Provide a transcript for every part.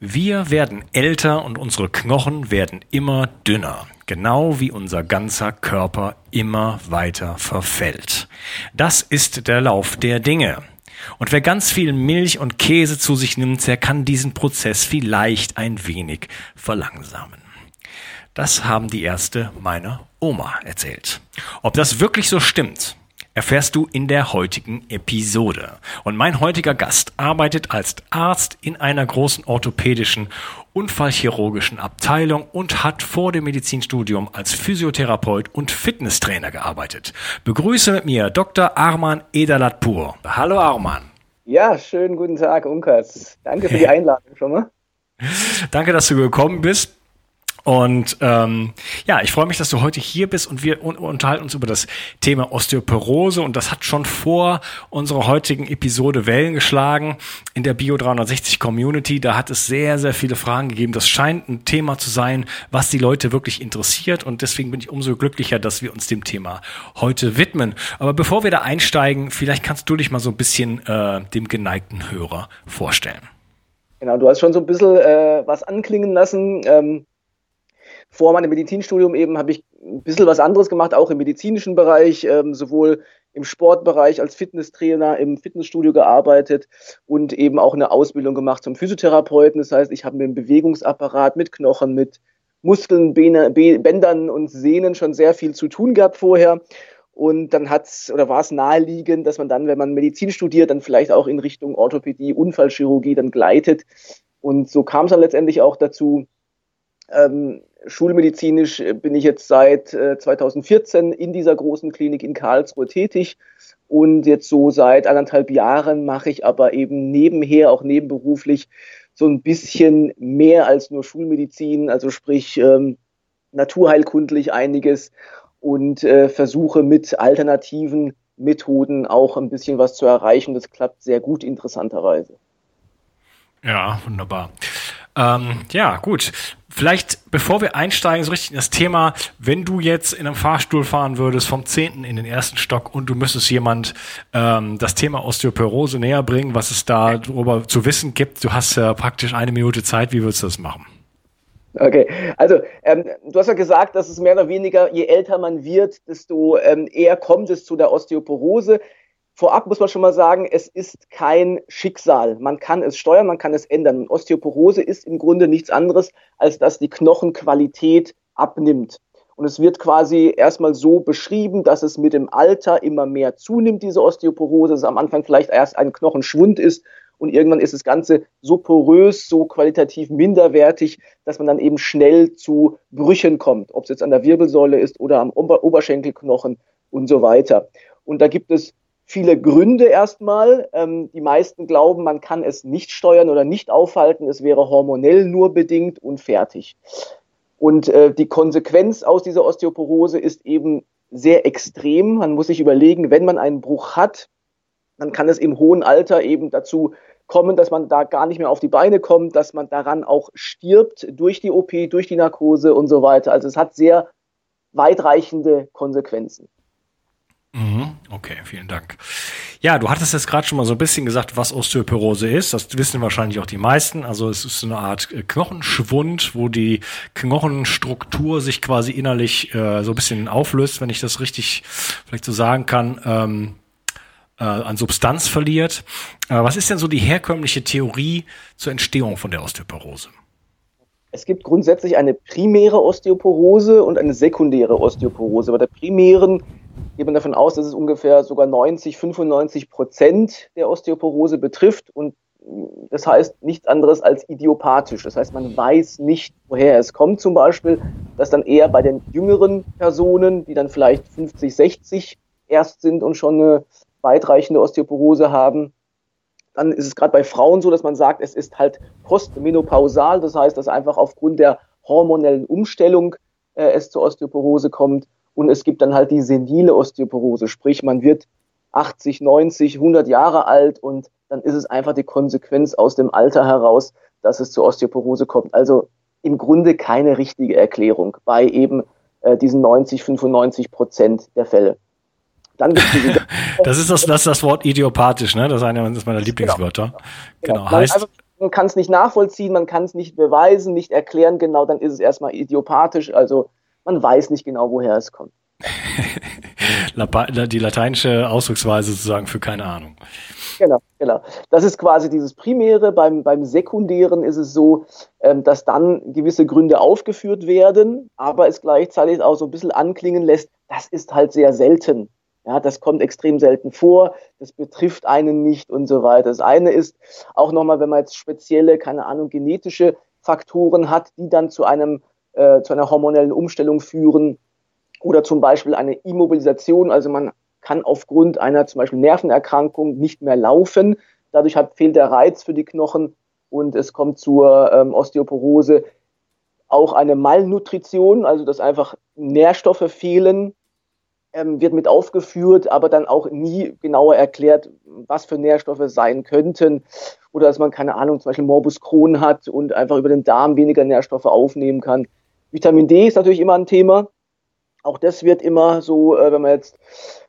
Wir werden älter und unsere Knochen werden immer dünner, genau wie unser ganzer Körper immer weiter verfällt. Das ist der Lauf der Dinge. Und wer ganz viel Milch und Käse zu sich nimmt, der kann diesen Prozess vielleicht ein wenig verlangsamen. Das haben die Ärzte meiner Oma erzählt. Ob das wirklich so stimmt, erfährst du in der heutigen Episode. Und mein heutiger Gast arbeitet als Arzt in einer großen orthopädischen Unfallchirurgischen Abteilung und hat vor dem Medizinstudium als Physiotherapeut und Fitnesstrainer gearbeitet. Begrüße mit mir Dr. Arman Edalatpur. Hallo Arman. Ja, schönen guten Tag, Unkas. Danke für die Einladung schon mal. Danke, dass du gekommen bist. Und ähm, ja, ich freue mich, dass du heute hier bist und wir un unterhalten uns über das Thema Osteoporose und das hat schon vor unserer heutigen Episode Wellen geschlagen in der Bio 360 Community. Da hat es sehr, sehr viele Fragen gegeben. Das scheint ein Thema zu sein, was die Leute wirklich interessiert und deswegen bin ich umso glücklicher, dass wir uns dem Thema heute widmen. Aber bevor wir da einsteigen, vielleicht kannst du dich mal so ein bisschen äh, dem geneigten Hörer vorstellen. Genau, du hast schon so ein bisschen äh, was anklingen lassen. Ähm vor meinem Medizinstudium eben habe ich ein bisschen was anderes gemacht, auch im medizinischen Bereich, ähm, sowohl im Sportbereich als Fitnesstrainer im Fitnessstudio gearbeitet und eben auch eine Ausbildung gemacht zum Physiotherapeuten. Das heißt, ich habe mit dem Bewegungsapparat, mit Knochen, mit Muskeln, Bäne, Bändern und Sehnen schon sehr viel zu tun gehabt vorher. Und dann hat's oder war es naheliegend, dass man dann, wenn man Medizin studiert, dann vielleicht auch in Richtung Orthopädie, Unfallchirurgie dann gleitet. Und so kam es dann letztendlich auch dazu. Ähm, Schulmedizinisch äh, bin ich jetzt seit 2014 äh, in dieser großen Klinik in Karlsruhe tätig. Und jetzt so seit anderthalb Jahren mache ich aber eben nebenher, auch nebenberuflich, so ein bisschen mehr als nur Schulmedizin, also sprich ähm, naturheilkundlich einiges und äh, versuche mit alternativen Methoden auch ein bisschen was zu erreichen. Das klappt sehr gut, interessanterweise. Ja, wunderbar. Ähm, ja, gut. Vielleicht, bevor wir einsteigen, so richtig in das Thema, wenn du jetzt in einem Fahrstuhl fahren würdest vom zehnten in den ersten Stock und du müsstest jemand ähm, das Thema Osteoporose näher bringen, was es da darüber zu wissen gibt, du hast ja praktisch eine Minute Zeit, wie würdest du das machen? Okay, also ähm, du hast ja gesagt, dass es mehr oder weniger, je älter man wird, desto ähm, eher kommt es zu der Osteoporose. Vorab muss man schon mal sagen, es ist kein Schicksal. Man kann es steuern, man kann es ändern. Und Osteoporose ist im Grunde nichts anderes, als dass die Knochenqualität abnimmt. Und es wird quasi erstmal so beschrieben, dass es mit dem Alter immer mehr zunimmt, diese Osteoporose, dass es am Anfang vielleicht erst ein Knochenschwund ist und irgendwann ist das Ganze so porös, so qualitativ minderwertig, dass man dann eben schnell zu Brüchen kommt, ob es jetzt an der Wirbelsäule ist oder am Ober Oberschenkelknochen und so weiter. Und da gibt es viele Gründe erstmal. Ähm, die meisten glauben, man kann es nicht steuern oder nicht aufhalten. Es wäre hormonell nur bedingt und fertig. Und äh, die Konsequenz aus dieser Osteoporose ist eben sehr extrem. Man muss sich überlegen, wenn man einen Bruch hat, dann kann es im hohen Alter eben dazu kommen, dass man da gar nicht mehr auf die Beine kommt, dass man daran auch stirbt durch die OP, durch die Narkose und so weiter. Also es hat sehr weitreichende Konsequenzen. Mhm. Okay, vielen Dank. Ja, du hattest jetzt gerade schon mal so ein bisschen gesagt, was Osteoporose ist. Das wissen wahrscheinlich auch die meisten. Also es ist eine Art äh, Knochenschwund, wo die Knochenstruktur sich quasi innerlich äh, so ein bisschen auflöst, wenn ich das richtig vielleicht so sagen kann. Ähm, äh, an Substanz verliert. Äh, was ist denn so die herkömmliche Theorie zur Entstehung von der Osteoporose? Es gibt grundsätzlich eine primäre Osteoporose und eine sekundäre Osteoporose. Bei der primären geht man davon aus, dass es ungefähr sogar 90, 95 Prozent der Osteoporose betrifft und das heißt nichts anderes als idiopathisch. Das heißt, man weiß nicht, woher es kommt zum Beispiel, dass dann eher bei den jüngeren Personen, die dann vielleicht 50, 60 erst sind und schon eine weitreichende Osteoporose haben, dann ist es gerade bei Frauen so, dass man sagt, es ist halt postmenopausal. Das heißt, dass einfach aufgrund der hormonellen Umstellung äh, es zur Osteoporose kommt. Und es gibt dann halt die senile Osteoporose, sprich man wird 80, 90, 100 Jahre alt und dann ist es einfach die Konsequenz aus dem Alter heraus, dass es zur Osteoporose kommt. Also im Grunde keine richtige Erklärung bei eben äh, diesen 90, 95 Prozent der Fälle. Dann gibt's diese das ist das, das ist das Wort idiopathisch, ne? Das ist einer meiner genau. Lieblingswörter. Genau. genau. Heißt, einfach, man kann es nicht nachvollziehen, man kann es nicht beweisen, nicht erklären, genau, dann ist es erstmal idiopathisch. Also man weiß nicht genau, woher es kommt. die lateinische Ausdrucksweise sozusagen für keine Ahnung. Genau, genau. Das ist quasi dieses Primäre. Beim, beim Sekundären ist es so, ähm, dass dann gewisse Gründe aufgeführt werden, aber es gleichzeitig auch so ein bisschen anklingen lässt, das ist halt sehr selten. Ja, das kommt extrem selten vor, das betrifft einen nicht und so weiter. Das eine ist auch nochmal, wenn man jetzt spezielle, keine Ahnung, genetische Faktoren hat, die dann zu einem äh, zu einer hormonellen Umstellung führen oder zum Beispiel eine Immobilisation, also man kann aufgrund einer zum Beispiel Nervenerkrankung nicht mehr laufen. Dadurch hat, fehlt der Reiz für die Knochen und es kommt zur ähm, Osteoporose. Auch eine Malnutrition, also dass einfach Nährstoffe fehlen, ähm, wird mit aufgeführt, aber dann auch nie genauer erklärt, was für Nährstoffe sein könnten. Oder dass man keine Ahnung, zum Beispiel Morbus Crohn hat und einfach über den Darm weniger Nährstoffe aufnehmen kann. Vitamin D ist natürlich immer ein Thema. Auch das wird immer so, äh, wenn man jetzt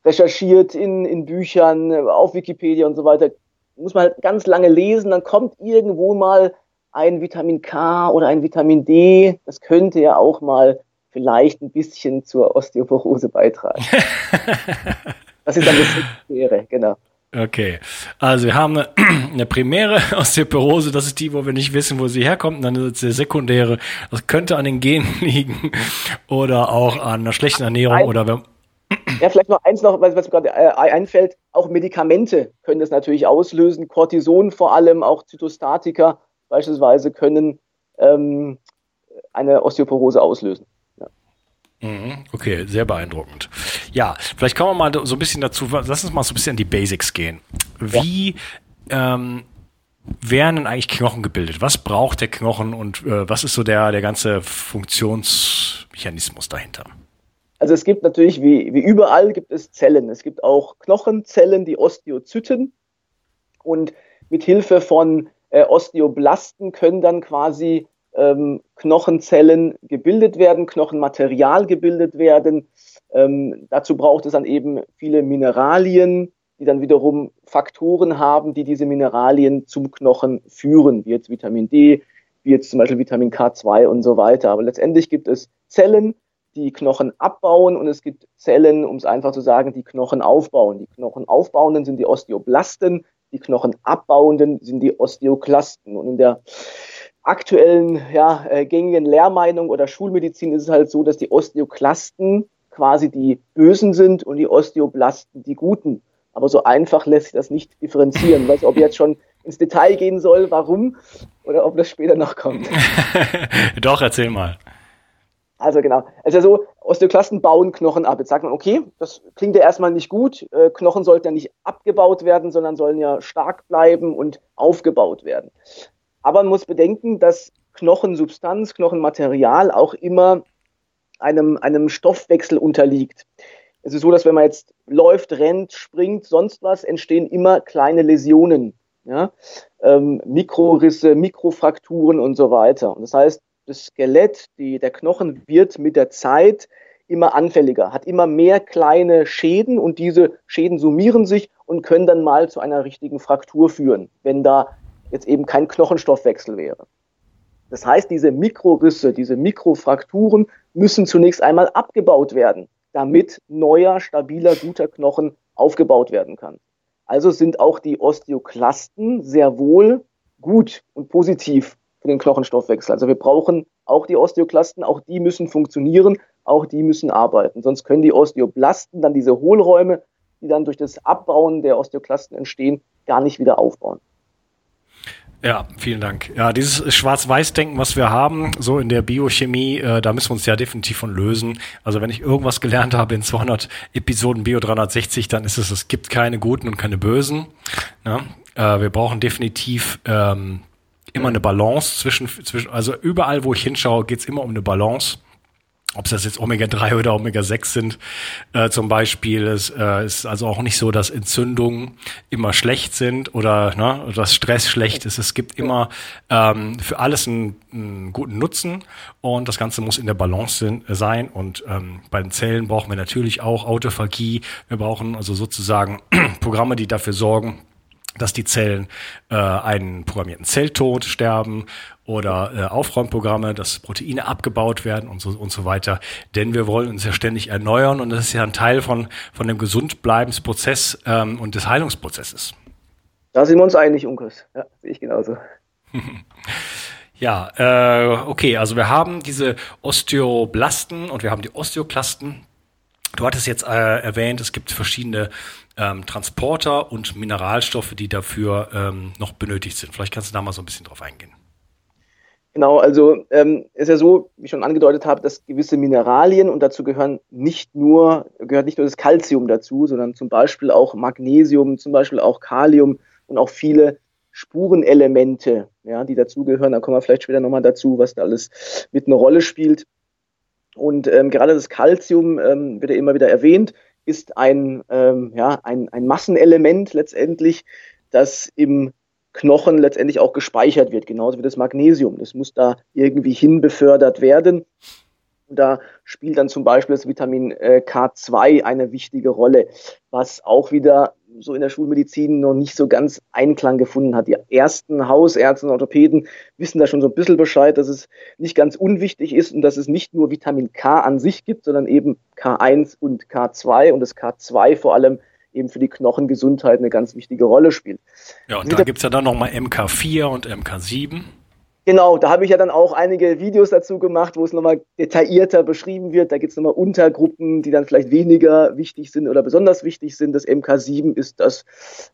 recherchiert in, in Büchern, auf Wikipedia und so weiter, muss man halt ganz lange lesen, dann kommt irgendwo mal ein Vitamin K oder ein Vitamin D. Das könnte ja auch mal vielleicht ein bisschen zur Osteoporose beitragen. das ist dann das Sekundäre, genau. Okay, also wir haben eine, eine primäre Osteoporose, das ist die, wo wir nicht wissen, wo sie herkommt. Und dann ist es der sekundäre, das könnte an den Genen liegen oder auch an einer schlechten Ernährung Ein, oder wenn ja, vielleicht noch eins noch, was, was mir gerade äh, einfällt. Auch Medikamente können das natürlich auslösen. Cortison vor allem, auch Zytostatika beispielsweise können ähm, eine Osteoporose auslösen. Mhm. Okay, sehr beeindruckend. Ja, vielleicht kommen wir mal so ein bisschen dazu, lass uns mal so ein bisschen an die Basics gehen. Wie ja. ähm, werden denn eigentlich Knochen gebildet? Was braucht der Knochen und äh, was ist so der, der ganze Funktionsmechanismus dahinter? Also es gibt natürlich, wie, wie überall, gibt es Zellen. Es gibt auch Knochenzellen, die Osteozyten. Und mit Hilfe von äh, Osteoblasten können dann quasi ähm, Knochenzellen gebildet werden, Knochenmaterial gebildet werden. Ähm, dazu braucht es dann eben viele Mineralien, die dann wiederum Faktoren haben, die diese Mineralien zum Knochen führen, wie jetzt Vitamin D, wie jetzt zum Beispiel Vitamin K2 und so weiter. Aber letztendlich gibt es Zellen, die Knochen abbauen und es gibt Zellen, um es einfach zu sagen, die Knochen aufbauen. Die Knochen aufbauenden sind die Osteoblasten, die Knochen abbauenden sind die Osteoklasten. Und in der aktuellen ja, äh, gängigen Lehrmeinung oder Schulmedizin ist es halt so, dass die Osteoklasten quasi die Bösen sind und die Osteoblasten die Guten. Aber so einfach lässt sich das nicht differenzieren. Weiß, ob jetzt schon ins Detail gehen soll, warum, oder ob das später noch kommt. Doch, erzähl mal. Also genau. Also so, Osteoklasten bauen Knochen ab. Jetzt sagt man, okay, das klingt ja erstmal nicht gut. Äh, Knochen sollten ja nicht abgebaut werden, sondern sollen ja stark bleiben und aufgebaut werden. Aber man muss bedenken, dass Knochensubstanz, Knochenmaterial auch immer einem, einem Stoffwechsel unterliegt. Es ist so, dass wenn man jetzt läuft, rennt, springt, sonst was, entstehen immer kleine Läsionen. Ja? Ähm, Mikrorisse, Mikrofrakturen und so weiter. Und das heißt, das Skelett, die, der Knochen wird mit der Zeit immer anfälliger, hat immer mehr kleine Schäden und diese Schäden summieren sich und können dann mal zu einer richtigen Fraktur führen, wenn da jetzt eben kein Knochenstoffwechsel wäre. Das heißt, diese Mikrorisse, diese Mikrofrakturen müssen zunächst einmal abgebaut werden, damit neuer, stabiler, guter Knochen aufgebaut werden kann. Also sind auch die Osteoklasten sehr wohl gut und positiv für den Knochenstoffwechsel. Also wir brauchen auch die Osteoklasten, auch die müssen funktionieren, auch die müssen arbeiten. Sonst können die Osteoblasten dann diese Hohlräume, die dann durch das Abbauen der Osteoklasten entstehen, gar nicht wieder aufbauen. Ja, vielen Dank. Ja, dieses Schwarz-Weiß-Denken, was wir haben, so in der Biochemie, äh, da müssen wir uns ja definitiv von lösen. Also wenn ich irgendwas gelernt habe in 200 Episoden Bio 360, dann ist es, es gibt keine guten und keine bösen. Ja? Äh, wir brauchen definitiv ähm, immer eine Balance zwischen, zwischen also überall, wo ich hinschaue, geht's immer um eine Balance ob es das jetzt Omega-3 oder Omega-6 sind, äh, zum Beispiel. Es äh, ist also auch nicht so, dass Entzündungen immer schlecht sind oder ne, dass Stress schlecht ist. Es gibt immer ähm, für alles einen, einen guten Nutzen und das Ganze muss in der Balance sein. Und ähm, bei den Zellen brauchen wir natürlich auch Autophagie. Wir brauchen also sozusagen Programme, die dafür sorgen, dass die Zellen äh, einen programmierten Zelltod sterben oder äh, Aufräumprogramme, dass Proteine abgebaut werden und so und so weiter. Denn wir wollen uns ja ständig erneuern und das ist ja ein Teil von von dem Gesundbleibensprozess ähm, und des Heilungsprozesses. Da sind wir uns einig, Unkus. Ja, sehe ich genauso. ja, äh, okay, also wir haben diese Osteoblasten und wir haben die Osteoklasten. Du hattest jetzt äh, erwähnt, es gibt verschiedene ähm, Transporter und Mineralstoffe, die dafür ähm, noch benötigt sind. Vielleicht kannst du da mal so ein bisschen drauf eingehen. Genau, also ähm, ist ja so, wie ich schon angedeutet habe, dass gewisse Mineralien und dazu gehören nicht nur gehört nicht nur das Calcium dazu, sondern zum Beispiel auch Magnesium, zum Beispiel auch Kalium und auch viele Spurenelemente, ja, die dazugehören. Da kommen wir vielleicht später nochmal dazu, was da alles mit einer Rolle spielt. Und ähm, gerade das Calcium ähm, wird ja immer wieder erwähnt ist ein, ähm, ja, ein, ein Massenelement letztendlich, das im Knochen letztendlich auch gespeichert wird, genauso wie das Magnesium. Das muss da irgendwie hin befördert werden. Und da spielt dann zum Beispiel das Vitamin äh, K2 eine wichtige Rolle, was auch wieder so in der Schulmedizin noch nicht so ganz Einklang gefunden hat. Die ersten Hausärzte und Orthopäden wissen da schon so ein bisschen Bescheid, dass es nicht ganz unwichtig ist und dass es nicht nur Vitamin K an sich gibt, sondern eben K1 und K2 und das K2 vor allem eben für die Knochengesundheit eine ganz wichtige Rolle spielt. Ja, und da gibt's ja dann nochmal MK4 und MK7. Genau, da habe ich ja dann auch einige Videos dazu gemacht, wo es nochmal detaillierter beschrieben wird. Da gibt es nochmal Untergruppen, die dann vielleicht weniger wichtig sind oder besonders wichtig sind. Das MK7 ist das,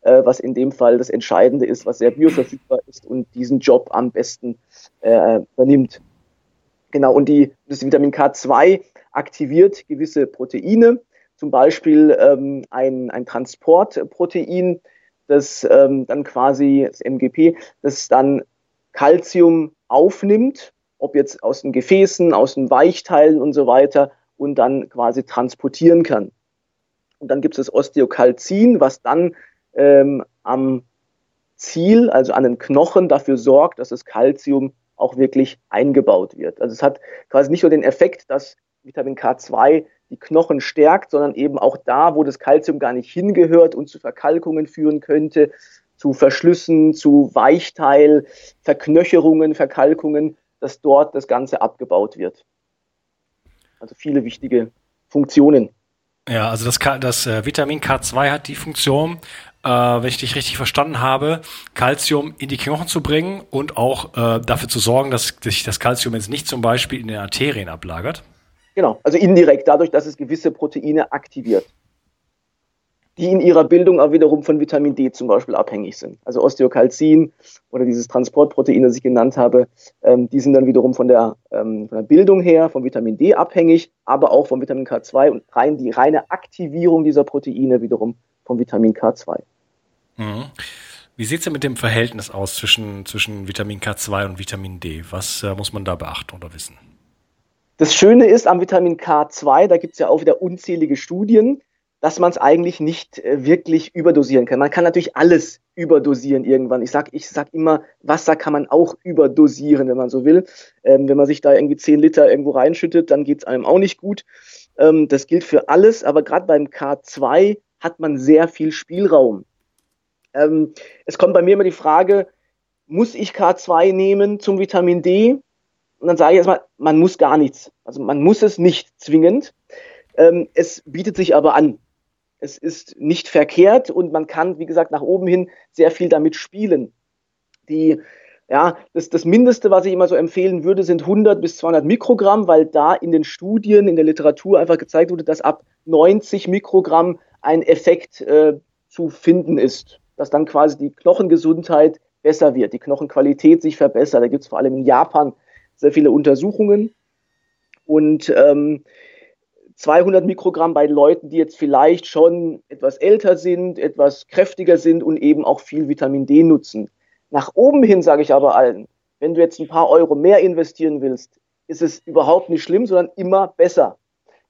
äh, was in dem Fall das Entscheidende ist, was sehr bioverfügbar ist und diesen Job am besten äh, übernimmt. Genau, und die, das Vitamin K2 aktiviert gewisse Proteine, zum Beispiel ähm, ein, ein Transportprotein, das ähm, dann quasi, das MGP, das dann Calcium aufnimmt, ob jetzt aus den Gefäßen, aus den Weichteilen und so weiter und dann quasi transportieren kann. Und dann gibt es das Osteokalzin, was dann ähm, am Ziel, also an den Knochen, dafür sorgt, dass das Calcium auch wirklich eingebaut wird. Also es hat quasi nicht nur den Effekt, dass Vitamin K2 die Knochen stärkt, sondern eben auch da, wo das Calcium gar nicht hingehört und zu Verkalkungen führen könnte, zu Verschlüssen, zu Weichteil, Verknöcherungen, Verkalkungen, dass dort das Ganze abgebaut wird. Also viele wichtige Funktionen. Ja, also das, das äh, Vitamin K2 hat die Funktion, äh, wenn ich dich richtig verstanden habe, Calcium in die Knochen zu bringen und auch äh, dafür zu sorgen, dass sich das Calcium jetzt nicht zum Beispiel in den Arterien ablagert. Genau, also indirekt dadurch, dass es gewisse Proteine aktiviert. Die in ihrer Bildung auch wiederum von Vitamin D zum Beispiel abhängig sind. Also Osteokalzin oder dieses Transportprotein, das ich genannt habe, ähm, die sind dann wiederum von der, ähm, von der Bildung her von Vitamin D abhängig, aber auch von Vitamin K2 und rein die reine Aktivierung dieser Proteine wiederum von Vitamin K2. Mhm. Wie sieht es denn mit dem Verhältnis aus zwischen, zwischen Vitamin K2 und Vitamin D? Was äh, muss man da beachten oder wissen? Das Schöne ist am Vitamin K2, da gibt es ja auch wieder unzählige Studien, dass man es eigentlich nicht äh, wirklich überdosieren kann. Man kann natürlich alles überdosieren irgendwann. Ich sage ich sag immer, Wasser kann man auch überdosieren, wenn man so will. Ähm, wenn man sich da irgendwie 10 Liter irgendwo reinschüttet, dann geht es einem auch nicht gut. Ähm, das gilt für alles, aber gerade beim K2 hat man sehr viel Spielraum. Ähm, es kommt bei mir immer die Frage, muss ich K2 nehmen zum Vitamin D? Und dann sage ich erstmal, man muss gar nichts. Also man muss es nicht zwingend. Ähm, es bietet sich aber an. Es ist nicht verkehrt und man kann, wie gesagt, nach oben hin sehr viel damit spielen. Die, ja, das, das Mindeste, was ich immer so empfehlen würde, sind 100 bis 200 Mikrogramm, weil da in den Studien, in der Literatur einfach gezeigt wurde, dass ab 90 Mikrogramm ein Effekt äh, zu finden ist. Dass dann quasi die Knochengesundheit besser wird, die Knochenqualität sich verbessert. Da gibt es vor allem in Japan sehr viele Untersuchungen. Und ähm, 200 Mikrogramm bei Leuten, die jetzt vielleicht schon etwas älter sind, etwas kräftiger sind und eben auch viel Vitamin D nutzen. Nach oben hin sage ich aber allen, wenn du jetzt ein paar Euro mehr investieren willst, ist es überhaupt nicht schlimm, sondern immer besser.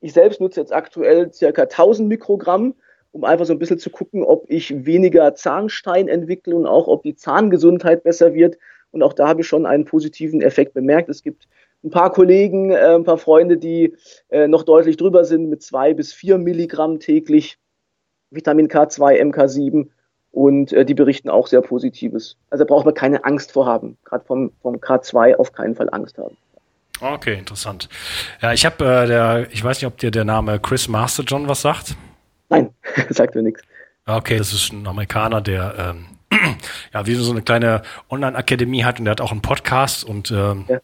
Ich selbst nutze jetzt aktuell circa 1000 Mikrogramm, um einfach so ein bisschen zu gucken, ob ich weniger Zahnstein entwickle und auch ob die Zahngesundheit besser wird. Und auch da habe ich schon einen positiven Effekt bemerkt. Es gibt ein paar Kollegen, äh, ein paar Freunde, die äh, noch deutlich drüber sind mit zwei bis vier Milligramm täglich Vitamin K2, MK7 und äh, die berichten auch sehr Positives. Also da braucht man keine Angst vor haben. Gerade vom, vom K2 auf keinen Fall Angst haben. Okay, interessant. Ja, ich habe äh, der, ich weiß nicht, ob dir der Name Chris Masterjohn was sagt. Nein, sagt mir nichts. Okay, das ist ein Amerikaner, der ähm, ja wie so eine kleine Online-Akademie hat und der hat auch einen Podcast und ähm, ja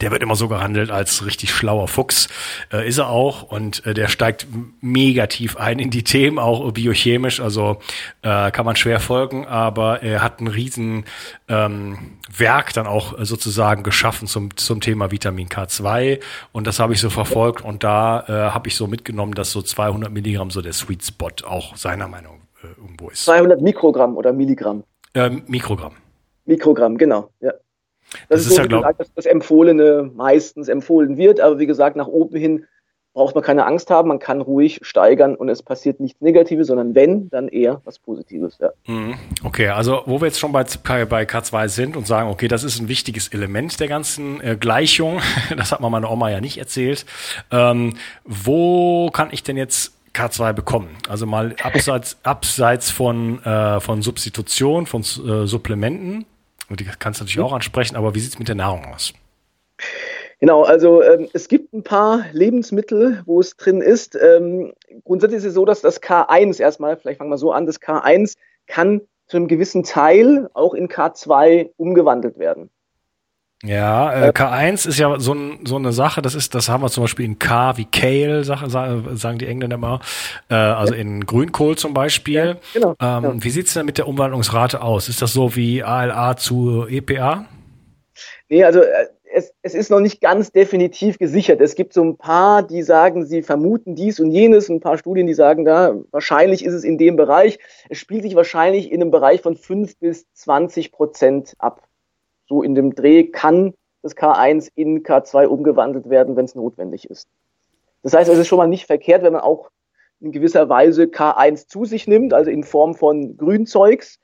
der wird immer so gehandelt als richtig schlauer Fuchs. Äh, ist er auch. Und äh, der steigt mega tief ein in die Themen, auch biochemisch. Also äh, kann man schwer folgen, aber er hat ein riesen ähm, Werk dann auch sozusagen geschaffen zum, zum Thema Vitamin K2. Und das habe ich so verfolgt. Und da äh, habe ich so mitgenommen, dass so 200 Milligramm so der Sweet Spot auch seiner Meinung äh, irgendwo ist. 200 Mikrogramm oder Milligramm? Ähm, Mikrogramm. Mikrogramm, genau, ja. Das, das ist, so, ja, gesagt, dass das Empfohlene meistens empfohlen wird, aber wie gesagt, nach oben hin braucht man keine Angst haben, man kann ruhig steigern und es passiert nichts Negatives, sondern wenn, dann eher was Positives. Ja. Mhm. Okay, also wo wir jetzt schon bei, bei K2 sind und sagen, okay, das ist ein wichtiges Element der ganzen äh, Gleichung, das hat man meiner Oma ja nicht erzählt. Ähm, wo kann ich denn jetzt K2 bekommen? Also mal abseits, abseits von, äh, von Substitution, von äh, Supplementen. Und die kannst du natürlich auch ansprechen, aber wie sieht es mit der Nahrung aus? Genau, also ähm, es gibt ein paar Lebensmittel, wo es drin ist. Ähm, grundsätzlich ist es so, dass das K1 erstmal, vielleicht fangen wir so an, das K1 kann zu einem gewissen Teil auch in K2 umgewandelt werden. Ja, äh, K1 ist ja so, ein, so eine Sache, das ist, das haben wir zum Beispiel in K wie Kale, sagen die Engländer immer, äh, also in Grünkohl zum Beispiel. Ja, genau, ähm, genau. Wie sieht's denn mit der Umwandlungsrate aus? Ist das so wie ALA zu EPA? Nee, also äh, es, es ist noch nicht ganz definitiv gesichert. Es gibt so ein paar, die sagen, sie vermuten dies und jenes, ein paar Studien, die sagen, da wahrscheinlich ist es in dem Bereich. Es spielt sich wahrscheinlich in einem Bereich von 5 bis 20 Prozent ab so in dem Dreh kann das K1 in K2 umgewandelt werden, wenn es notwendig ist. Das heißt, es ist schon mal nicht verkehrt, wenn man auch in gewisser Weise K1 zu sich nimmt, also in Form von Grünzeugs,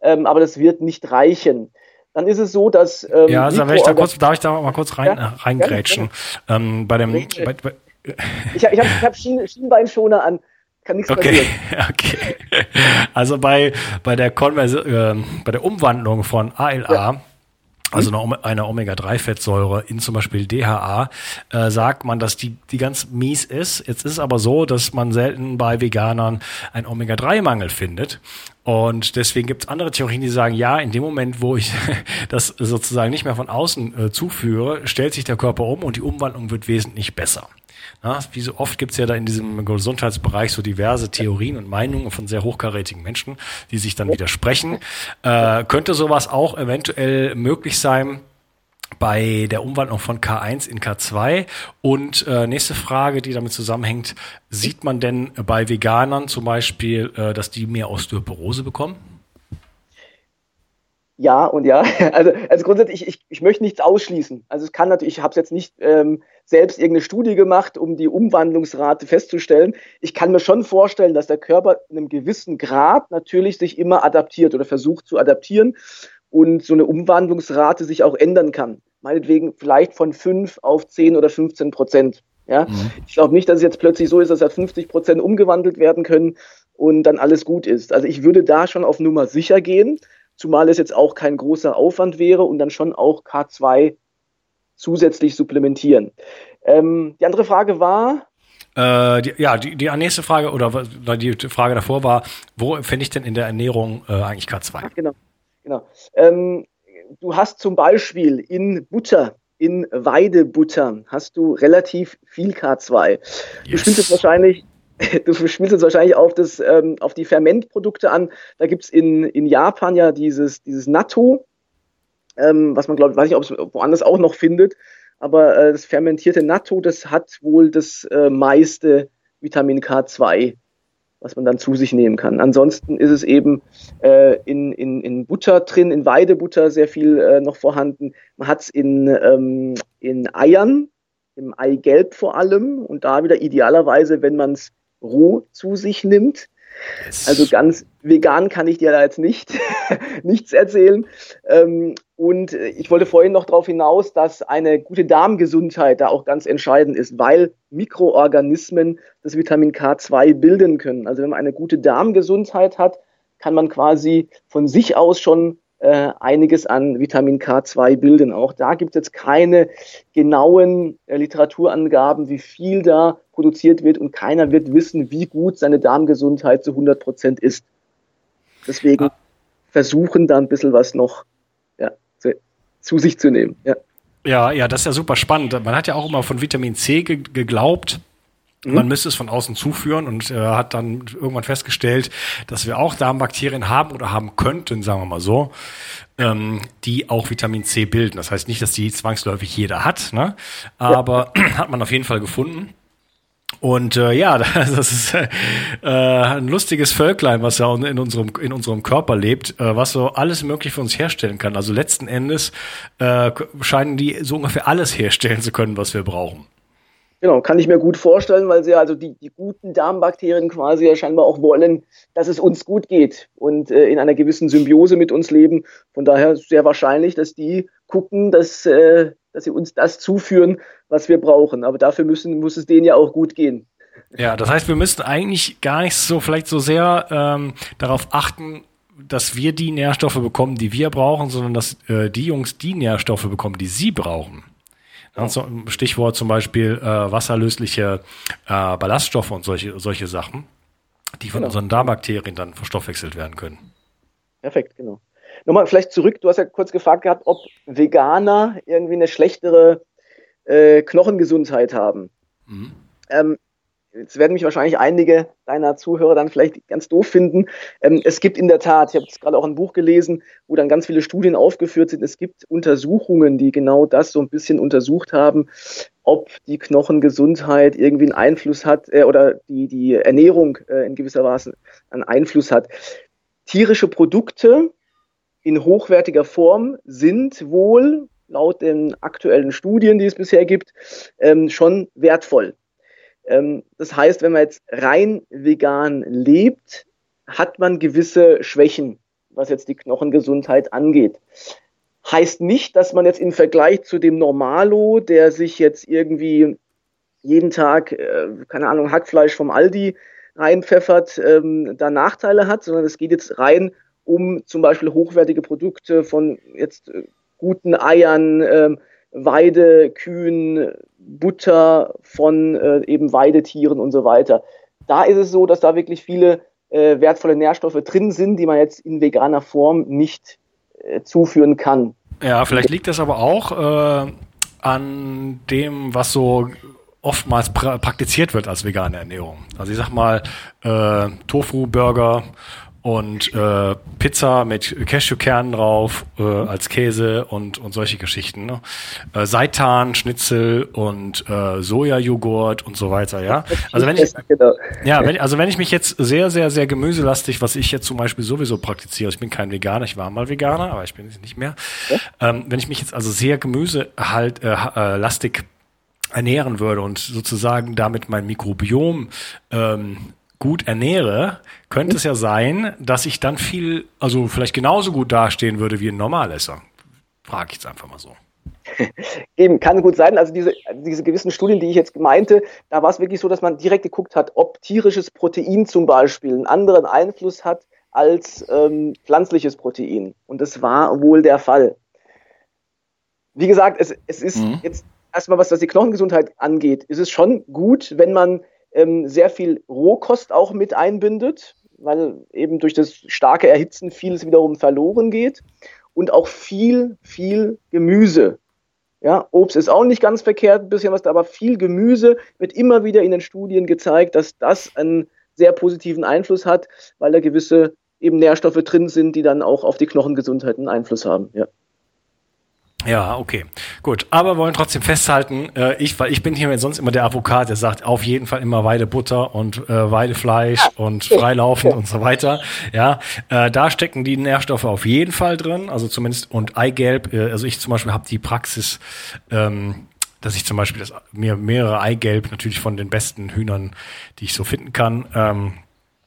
ähm, aber das wird nicht reichen. Dann ist es so, dass ähm, ja, also ich da kurz, darf ich da mal kurz rein, ja, reingrätschen? Ja, ähm, bei dem, bei, bei, ich habe ich hab, ich hab Schien, Schienbeinschoner an, kann nichts okay, passieren. Okay, also bei bei der äh, bei der Umwandlung von ALA ja also eine, eine Omega-3-Fettsäure in zum Beispiel DHA, äh, sagt man, dass die, die ganz mies ist. Jetzt ist es aber so, dass man selten bei Veganern einen Omega-3-Mangel findet. Und deswegen gibt es andere Theorien, die sagen, ja, in dem Moment, wo ich das sozusagen nicht mehr von außen äh, zuführe, stellt sich der Körper um und die Umwandlung wird wesentlich besser. Na, wie so oft gibt es ja da in diesem Gesundheitsbereich so diverse Theorien und Meinungen von sehr hochkarätigen Menschen, die sich dann widersprechen. Äh, könnte sowas auch eventuell möglich sein, bei der Umwandlung von K1 in K2. Und äh, nächste Frage, die damit zusammenhängt, sieht man denn bei Veganern zum Beispiel, äh, dass die mehr Osteoporose bekommen? Ja und ja. Also, also grundsätzlich, ich, ich möchte nichts ausschließen. Also es kann natürlich, ich habe es jetzt nicht ähm, selbst irgendeine Studie gemacht, um die Umwandlungsrate festzustellen. Ich kann mir schon vorstellen, dass der Körper in einem gewissen Grad natürlich sich immer adaptiert oder versucht zu adaptieren und so eine Umwandlungsrate sich auch ändern kann. Meinetwegen vielleicht von 5 auf 10 oder 15 Prozent. Ja? Mhm. Ich glaube nicht, dass es jetzt plötzlich so ist, dass ja 50 Prozent umgewandelt werden können und dann alles gut ist. Also ich würde da schon auf Nummer sicher gehen, zumal es jetzt auch kein großer Aufwand wäre und dann schon auch K2 zusätzlich supplementieren. Ähm, die andere Frage war, äh, die, ja, die, die nächste Frage oder die Frage davor war, wo finde ich denn in der Ernährung äh, eigentlich K2? Ach, genau. genau. Ähm, du hast zum Beispiel in Butter, in Weidebutter, hast du relativ viel K2. Yes. Du spielst jetzt wahrscheinlich, du spielst jetzt wahrscheinlich auf, das, ähm, auf die Fermentprodukte an. Da gibt's in, in Japan ja dieses, dieses Natto, ähm, was man glaube, weiß nicht, ob es woanders auch noch findet. Aber äh, das fermentierte Natto, das hat wohl das äh, meiste Vitamin K2 was man dann zu sich nehmen kann. Ansonsten ist es eben äh, in, in, in Butter drin, in Weidebutter sehr viel äh, noch vorhanden. Man hat es in, ähm, in Eiern, im Eigelb vor allem und da wieder idealerweise, wenn man es roh zu sich nimmt. Also ganz vegan kann ich dir da jetzt nicht nichts erzählen. Ähm, und ich wollte vorhin noch darauf hinaus, dass eine gute Darmgesundheit da auch ganz entscheidend ist, weil Mikroorganismen das Vitamin K2 bilden können. Also wenn man eine gute Darmgesundheit hat, kann man quasi von sich aus schon äh, einiges an Vitamin K2 bilden. Auch da gibt es jetzt keine genauen äh, Literaturangaben, wie viel da produziert wird und keiner wird wissen, wie gut seine Darmgesundheit zu 100 Prozent ist. Deswegen ah. versuchen da ein bisschen was noch ja, zu, zu sich zu nehmen. Ja. ja, ja, das ist ja super spannend. Man hat ja auch immer von Vitamin C ge geglaubt. Man müsste es von außen zuführen und äh, hat dann irgendwann festgestellt, dass wir auch Darmbakterien haben oder haben könnten, sagen wir mal so, ähm, die auch Vitamin C bilden. Das heißt nicht, dass die zwangsläufig jeder hat, ne? aber ja. hat man auf jeden Fall gefunden. Und äh, ja, das ist äh, ein lustiges Völklein, was ja in unserem, in unserem Körper lebt, äh, was so alles möglich für uns herstellen kann. Also letzten Endes äh, scheinen die so ungefähr alles herstellen zu können, was wir brauchen. Genau, kann ich mir gut vorstellen, weil sie also die, die guten Darmbakterien quasi ja scheinbar auch wollen, dass es uns gut geht und äh, in einer gewissen Symbiose mit uns leben. Von daher sehr wahrscheinlich, dass die gucken, dass, äh, dass sie uns das zuführen, was wir brauchen. Aber dafür müssen, muss es denen ja auch gut gehen. Ja, das heißt, wir müssten eigentlich gar nicht so vielleicht so sehr ähm, darauf achten, dass wir die Nährstoffe bekommen, die wir brauchen, sondern dass äh, die Jungs die Nährstoffe bekommen, die sie brauchen. Stichwort zum Beispiel äh, wasserlösliche äh, Ballaststoffe und solche, solche Sachen, die von genau. unseren Darmbakterien dann verstoffwechselt werden können. Perfekt, genau. Nochmal vielleicht zurück, du hast ja kurz gefragt gehabt, ob Veganer irgendwie eine schlechtere äh, Knochengesundheit haben. Mhm. Ähm, Jetzt werden mich wahrscheinlich einige deiner Zuhörer dann vielleicht ganz doof finden. Ähm, es gibt in der Tat, ich habe jetzt gerade auch ein Buch gelesen, wo dann ganz viele Studien aufgeführt sind. Es gibt Untersuchungen, die genau das so ein bisschen untersucht haben, ob die Knochengesundheit irgendwie einen Einfluss hat äh, oder die, die Ernährung äh, in gewisser Weise einen Einfluss hat. Tierische Produkte in hochwertiger Form sind wohl laut den aktuellen Studien, die es bisher gibt, ähm, schon wertvoll. Ähm, das heißt, wenn man jetzt rein vegan lebt, hat man gewisse Schwächen, was jetzt die Knochengesundheit angeht. Heißt nicht, dass man jetzt im Vergleich zu dem Normalo, der sich jetzt irgendwie jeden Tag, äh, keine Ahnung, Hackfleisch vom Aldi reinpfeffert, ähm, da Nachteile hat, sondern es geht jetzt rein um zum Beispiel hochwertige Produkte von jetzt äh, guten Eiern, äh, Weidekühen, Butter von äh, eben Weidetieren und so weiter. Da ist es so, dass da wirklich viele äh, wertvolle Nährstoffe drin sind, die man jetzt in veganer Form nicht äh, zuführen kann. Ja, vielleicht liegt das aber auch äh, an dem, was so oftmals pra praktiziert wird als vegane Ernährung. Also ich sag mal, äh, Tofu-Burger und äh, Pizza mit Cashewkernen drauf äh, als Käse und und solche Geschichten. Ne? Äh, Seitan, Schnitzel und äh, Sojajoghurt und so weiter. Ja, also wenn ich genau. ja, wenn, also wenn ich mich jetzt sehr sehr sehr gemüselastig, was ich jetzt zum Beispiel sowieso praktiziere, ich bin kein Veganer, ich war mal Veganer, aber ich bin es nicht mehr. Ähm, wenn ich mich jetzt also sehr gemüse halt äh, äh, lastig ernähren würde und sozusagen damit mein Mikrobiom ähm, gut ernähre, könnte es ja sein, dass ich dann viel, also vielleicht genauso gut dastehen würde wie ein Normalesser. Frage ich jetzt einfach mal so. Eben, kann gut sein. Also diese, diese gewissen Studien, die ich jetzt meinte, da war es wirklich so, dass man direkt geguckt hat, ob tierisches Protein zum Beispiel einen anderen Einfluss hat als ähm, pflanzliches Protein. Und das war wohl der Fall. Wie gesagt, es, es ist mhm. jetzt erstmal, was, was die Knochengesundheit angeht, ist es schon gut, wenn man ähm, sehr viel Rohkost auch mit einbindet, weil eben durch das starke Erhitzen vieles wiederum verloren geht. Und auch viel, viel Gemüse. Ja, Obst ist auch nicht ganz verkehrt, ein bisschen was, aber viel Gemüse wird immer wieder in den Studien gezeigt, dass das einen sehr positiven Einfluss hat, weil da gewisse eben Nährstoffe drin sind, die dann auch auf die Knochengesundheit einen Einfluss haben. Ja. Ja, okay. Gut. Aber wollen trotzdem festhalten, äh, ich, weil ich bin hier sonst immer der Avocat, der sagt auf jeden Fall immer Weidebutter und äh, Weidefleisch ja. und freilaufend ja. und so weiter. Ja, äh, da stecken die Nährstoffe auf jeden Fall drin. Also zumindest und Eigelb. Äh, also ich zum Beispiel habe die Praxis, ähm, dass ich zum Beispiel das, mir mehrere Eigelb natürlich von den besten Hühnern, die ich so finden kann. Ähm,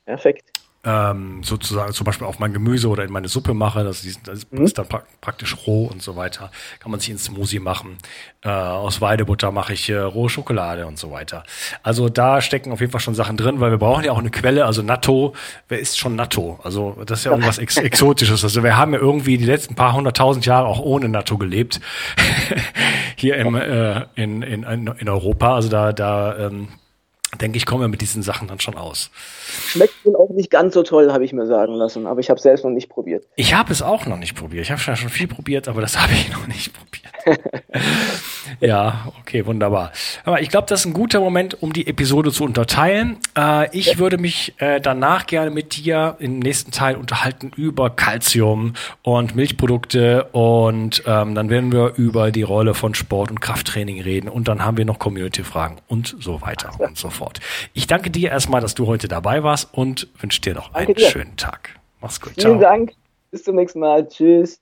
Perfekt ähm, sozusagen zum Beispiel auf mein Gemüse oder in meine Suppe mache, das ist, das ist mhm. dann pra praktisch roh und so weiter. Kann man sich ins Smoothie machen. Äh, aus Weidebutter mache ich äh, rohe Schokolade und so weiter. Also da stecken auf jeden Fall schon Sachen drin, weil wir brauchen ja auch eine Quelle. Also Natto, wer isst schon Natto? Also das ist ja irgendwas Ex Exotisches. Also wir haben ja irgendwie die letzten paar hunderttausend Jahre auch ohne Natto gelebt. Hier im, äh, in, in, in Europa. Also da, da ähm, denke ich, kommen wir mit diesen Sachen dann schon aus. Schmeckt wohl auch nicht ganz so toll, habe ich mir sagen lassen, aber ich habe es selbst noch nicht probiert. Ich habe es auch noch nicht probiert. Ich habe schon viel probiert, aber das habe ich noch nicht probiert. ja, okay, wunderbar. Aber ich glaube, das ist ein guter Moment, um die Episode zu unterteilen. Äh, ich ja. würde mich äh, danach gerne mit dir im nächsten Teil unterhalten über Calcium und Milchprodukte und ähm, dann werden wir über die Rolle von Sport und Krafttraining reden und dann haben wir noch Community-Fragen und so weiter und so fort. Ich danke dir erstmal, dass du heute dabei warst und wünsche dir noch danke einen dir. schönen Tag. Mach's gut. Vielen Ciao. Dank. Bis zum nächsten Mal. Tschüss.